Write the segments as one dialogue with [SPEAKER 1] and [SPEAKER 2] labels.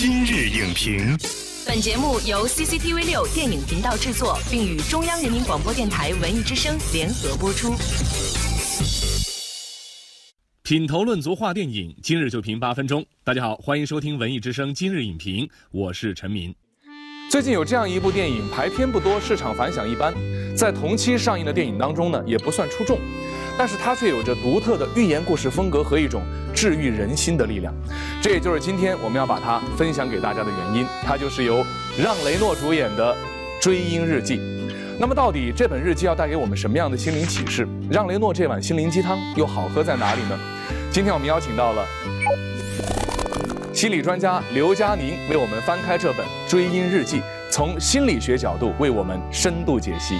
[SPEAKER 1] 今日影评，
[SPEAKER 2] 本节目由 CCTV 六电影频道制作，并与中央人民广播电台文艺之声联合播出。
[SPEAKER 3] 品头论足话电影，今日就评八分钟。大家好，欢迎收听文艺之声今日影评，我是陈明。
[SPEAKER 4] 最近有这样一部电影，排片不多，市场反响一般，在同期上映的电影当中呢，也不算出众，但是它却有着独特的寓言故事风格和一种治愈人心的力量。这也就是今天我们要把它分享给大家的原因。它就是由让雷诺主演的《追鹰日记》。那么，到底这本日记要带给我们什么样的心灵启示？让雷诺这碗心灵鸡汤又好喝在哪里呢？今天我们邀请到了心理专家刘佳宁，为我们翻开这本《追鹰日记》，从心理学角度为我们深度解析。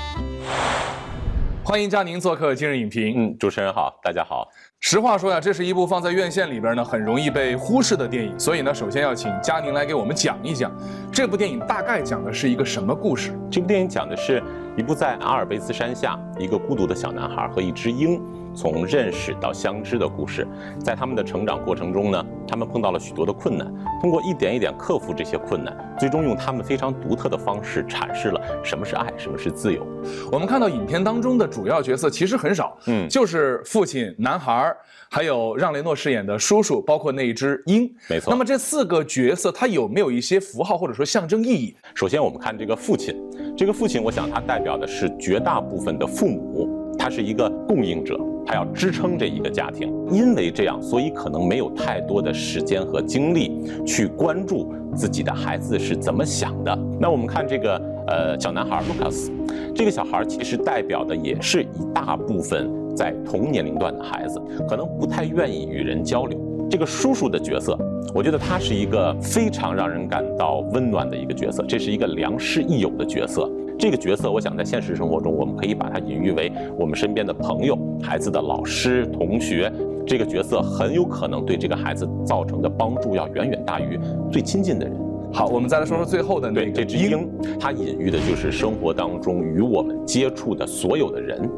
[SPEAKER 4] 欢迎佳宁做客今日影评。
[SPEAKER 5] 嗯，主持人好，大家好。
[SPEAKER 4] 实话说呀，这是一部放在院线里边呢很容易被忽视的电影，所以呢，首先要请佳宁来给我们讲一讲这部电影大概讲的是一个什么故事。
[SPEAKER 5] 这部电影讲的是一部在阿尔卑斯山下一个孤独的小男孩和一只鹰。从认识到相知的故事，在他们的成长过程中呢，他们碰到了许多的困难，通过一点一点克服这些困难，最终用他们非常独特的方式阐释了什么是爱，什么是自由。
[SPEAKER 4] 我们看到影片当中的主要角色其实很少，嗯，就是父亲、男孩，还有让雷诺饰演的叔叔，包括那一只鹰。
[SPEAKER 5] 没错。
[SPEAKER 4] 那么这四个角色，它有没有一些符号或者说象征意义？
[SPEAKER 5] 首先，我们看这个父亲，这个父亲，我想他代表的是绝大部分的父母。他是一个供应者，他要支撑这一个家庭，因为这样，所以可能没有太多的时间和精力去关注自己的孩子是怎么想的。那我们看这个呃小男孩卢卡斯，这个小孩其实代表的也是一大部分在同年龄段的孩子，可能不太愿意与人交流。这个叔叔的角色，我觉得他是一个非常让人感到温暖的一个角色，这是一个良师益友的角色。这个角色，我想在现实生活中，我们可以把它隐喻为我们身边的朋友、孩子的老师、同学。这个角色很有可能对这个孩子造成的帮助要远远大于最亲近的人。
[SPEAKER 4] 好，我们再来说说最后的那个
[SPEAKER 5] 这只鹰，它隐喻的就是生活当中与我们接触的所有的人，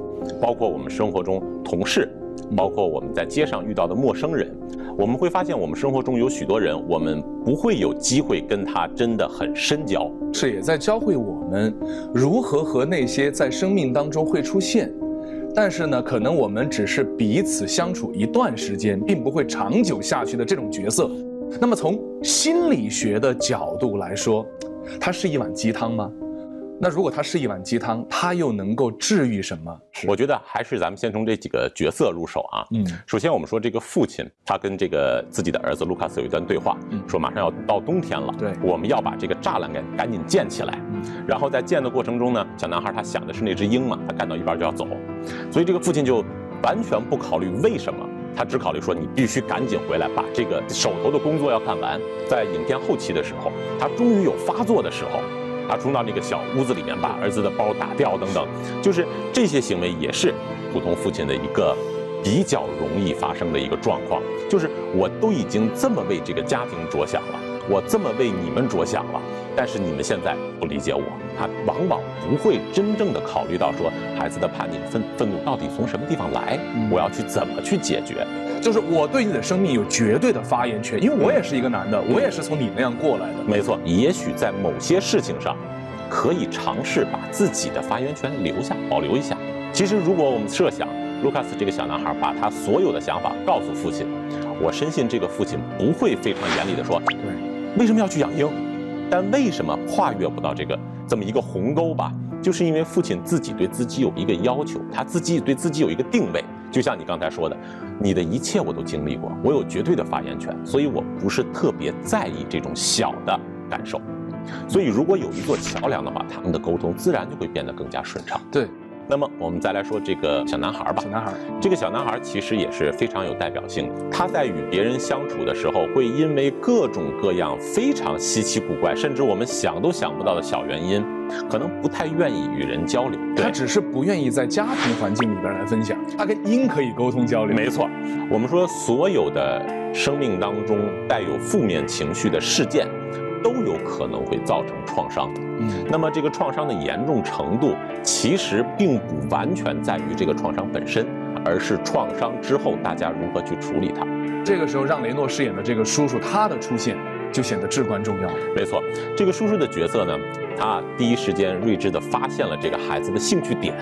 [SPEAKER 5] 包括我们生活中同事。包括我们在街上遇到的陌生人，我们会发现我们生活中有许多人，我们不会有机会跟他真的很深交，
[SPEAKER 4] 是也在教会我们如何和那些在生命当中会出现，但是呢，可能我们只是彼此相处一段时间，并不会长久下去的这种角色。那么从心理学的角度来说，它是一碗鸡汤吗？那如果它是一碗鸡汤，它又能够治愈什么？
[SPEAKER 5] 我觉得还是咱们先从这几个角色入手啊。嗯，首先我们说这个父亲，他跟这个自己的儿子卢卡斯有一段对话，说马上要到冬天了，
[SPEAKER 4] 对，
[SPEAKER 5] 我们要把这个栅栏给赶紧建起来。然后在建的过程中呢，小男孩他想的是那只鹰嘛，他干到一半就要走，所以这个父亲就完全不考虑为什么，他只考虑说你必须赶紧回来，把这个手头的工作要看完。在影片后期的时候，他终于有发作的时候。他冲到那个小屋子里面，把儿子的包打掉，等等，就是这些行为也是普通父亲的一个比较容易发生的一个状况。就是我都已经这么为这个家庭着想了，我这么为你们着想了，但是你们现在不理解我，他往往不会真正的考虑到说孩子的叛逆、愤愤怒到底从什么地方来，我要去怎么去解决。
[SPEAKER 4] 就是我对你的生命有绝对的发言权，因为我也是一个男的，我也是从你那样过来的。
[SPEAKER 5] 没错，也许在某些事情上，可以尝试把自己的发言权留下，保留一下。其实，如果我们设想卢卡斯这个小男孩把他所有的想法告诉父亲，我深信这个父亲不会非常严厉的说，
[SPEAKER 4] 对，
[SPEAKER 5] 为什么要去养鹰？但为什么跨越不到这个这么一个鸿沟吧？就是因为父亲自己对自己有一个要求，他自己对自己有一个定位。就像你刚才说的，你的一切我都经历过，我有绝对的发言权，所以我不是特别在意这种小的感受。所以如果有一座桥梁的话，他们的沟通自然就会变得更加顺畅。
[SPEAKER 4] 对。
[SPEAKER 5] 那么我们再来说这个小男孩吧。
[SPEAKER 4] 小男孩，
[SPEAKER 5] 这个小男孩其实也是非常有代表性的。他在与别人相处的时候，会因为各种各样非常稀奇古怪，甚至我们想都想不到的小原因，可能不太愿意与人交流。
[SPEAKER 4] 他只是不愿意在家庭环境里边来分享。他跟鹰可以沟通交流。
[SPEAKER 5] 没错，我们说所有的生命当中带有负面情绪的事件。都有可能会造成创伤，嗯，那么这个创伤的严重程度，其实并不完全在于这个创伤本身，而是创伤之后大家如何去处理它。
[SPEAKER 4] 这个时候，让雷诺饰演的这个叔叔，他的出现就显得至关重要。
[SPEAKER 5] 没错，这个叔叔的角色呢，他第一时间睿智地发现了这个孩子的兴趣点，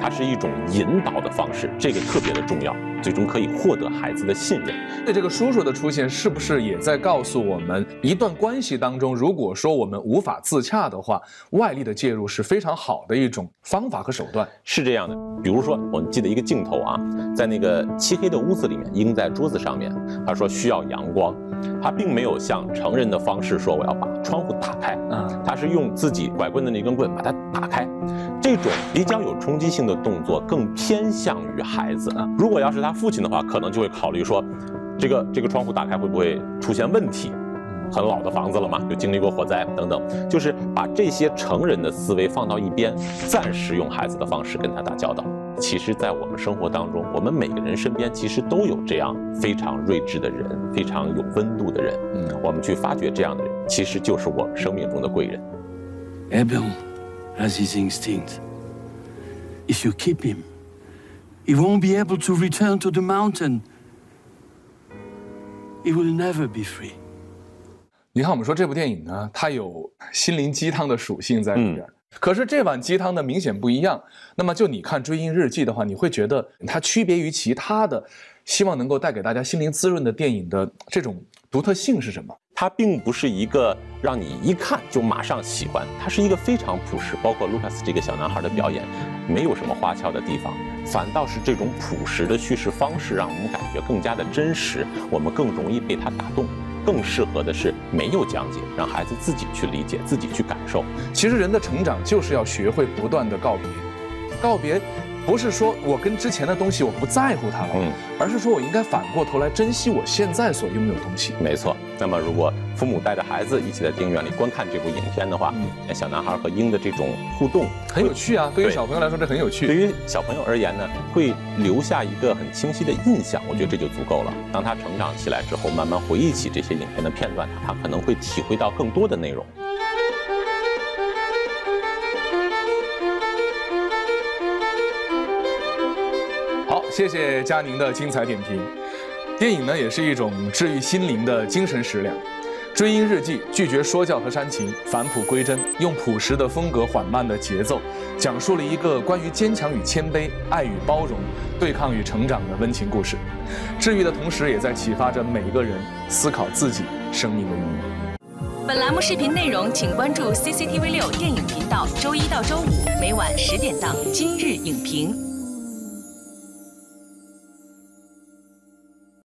[SPEAKER 5] 它是一种引导的方式，这个特别的重要，最终可以获得孩子的信任。
[SPEAKER 4] 那这个叔叔的出现，是不是也在告诉我们，一段关系当中，如果说我们无法自洽的话，外力的介入是非常好的一种方法和手段？
[SPEAKER 5] 是这样的，比如说，我们记得一个镜头啊，在那个漆黑的屋子里面，鹰在桌子上面，他说需要阳光，他并没有像成人的方式说我要把窗户打开，
[SPEAKER 4] 嗯，
[SPEAKER 5] 他是用自己拐棍的那根棍把它打开，这种比较有冲击性的动作更偏向于孩子。如果要是他父亲的话，可能就会考虑说，这个这个窗户打开会不会出现问题？很老的房子了嘛，就经历过火灾等等，就是把这些成人的思维放到一边，暂时用孩子的方式跟他打交道。其实，在我们生活当中，我们每个人身边其实都有这样非常睿智的人，非常有温度的人。嗯，我们去发掘这样的人，其实就是我们生命中的贵人。
[SPEAKER 1] Abel has his instinct. If you keep him, he won't be able to return to the mountain. He will never be free.
[SPEAKER 4] 你看，我们说这部电影呢，它有心灵鸡汤的属性在里边。可是这碗鸡汤呢，明显不一样。那么就你看《追鹰日记》的话，你会觉得它区别于其他的，希望能够带给大家心灵滋润的电影的这种独特性是什么？
[SPEAKER 5] 它并不是一个让你一看就马上喜欢，它是一个非常朴实。包括卢卡斯这个小男孩的表演，没有什么花俏的地方，反倒是这种朴实的叙事方式，让我们感觉更加的真实，我们更容易被它打动。更适合的是没有讲解，让孩子自己去理解，自己去感受。
[SPEAKER 4] 其实人的成长就是要学会不断的告别，告别。不是说我跟之前的东西我不在乎它了，嗯，而是说我应该反过头来珍惜我现在所拥有的东西。
[SPEAKER 5] 没错。那么如果父母带着孩子一起在电影院里观看这部影片的话，小男孩和鹰的这种互动
[SPEAKER 4] 很有趣啊。对于小朋友来说，这很有趣。
[SPEAKER 5] 对于小朋友而言呢，会留下一个很清晰的印象。我觉得这就足够了。当他成长起来之后，慢慢回忆起这些影片的片段，他可能会体会到更多的内容。
[SPEAKER 4] 好谢谢佳宁的精彩点评。电影呢，也是一种治愈心灵的精神食粮。《追鹰日记》拒绝说教和煽情，返璞归真，用朴实的风格、缓慢的节奏，讲述了一个关于坚强与谦卑、爱与包容、对抗与成长的温情故事。治愈的同时，也在启发着每一个人思考自己生命的意义。
[SPEAKER 2] 本栏目视频内容，请关注 CCTV 六电影频道，周一到周五每晚十点档《今日影评》。